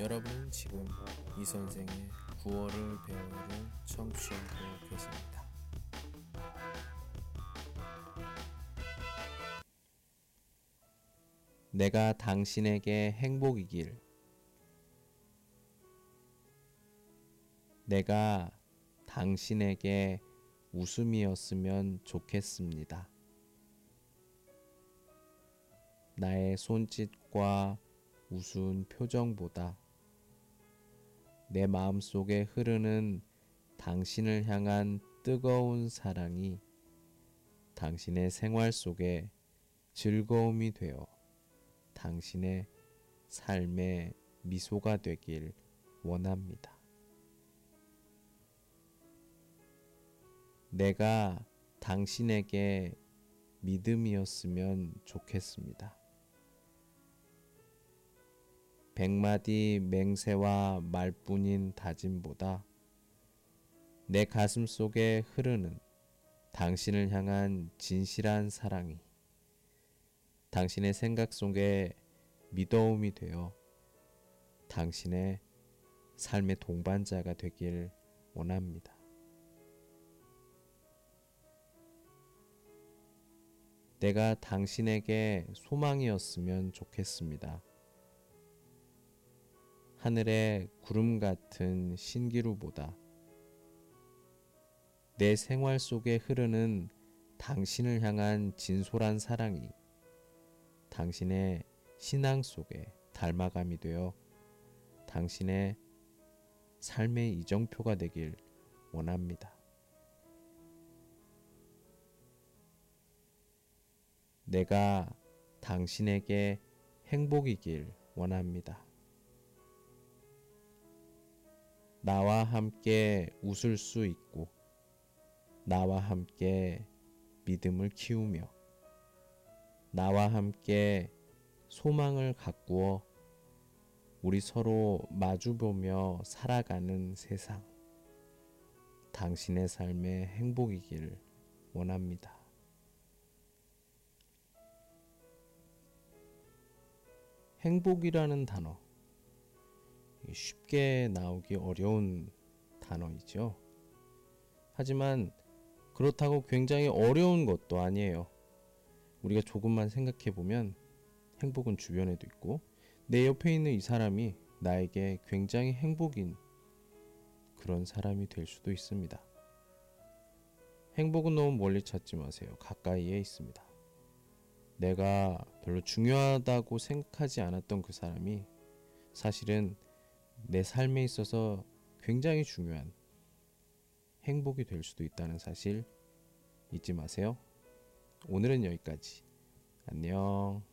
여러분은 지금 이 선생의 구월을 배우를 청취하고 계십니다. 내가 당신에게 행복이길. 내가 당신에게 웃음이었으면 좋겠습니다. 나의 손짓과 우스운 표정보다 내 마음 속에 흐르는 당신을 향한 뜨거운 사랑이 당신의 생활 속에 즐거움이 되어 당신의 삶의 미소가 되길 원합니다. 내가 당신에게 믿음이었으면 좋겠습니다. 백마디 맹세와 말뿐인 다짐보다 내 가슴 속에 흐르는 당신을 향한 진실한 사랑이 당신의 생각 속에 미더움이 되어 당신의 삶의 동반자가 되길 원합니다. 내가 당신에게 소망이었으면 좋겠습니다. 하늘의 구름 같은 신기루보다 내 생활 속에 흐르는 당신을 향한 진솔한 사랑이 당신의 신앙 속에 닮아감이 되어 당신의 삶의 이정표가 되길 원합니다. 내가 당신에게 행복이길 원합니다. 나와 함께 웃을 수 있고, 나와 함께 믿음을 키우며, 나와 함께 소망을 가꾸어 우리 서로 마주보며 살아가는 세상. 당신의 삶의 행복이길 원합니다. 행복이라는 단어. 쉽게 나오기 어려운 단어이죠. 하지만 그렇다고 굉장히 어려운 것도 아니에요. 우리가 조금만 생각해 보면 행복은 주변에도 있고 내 옆에 있는 이 사람이 나에게 굉장히 행복인 그런 사람이 될 수도 있습니다. 행복은 너무 멀리 찾지 마세요. 가까이에 있습니다. 내가 별로 중요하다고 생각하지 않았던 그 사람이 사실은 내 삶에 있어서 굉장히 중요한 행복이 될 수도 있다는 사실 잊지 마세요. 오늘은 여기까지. 안녕.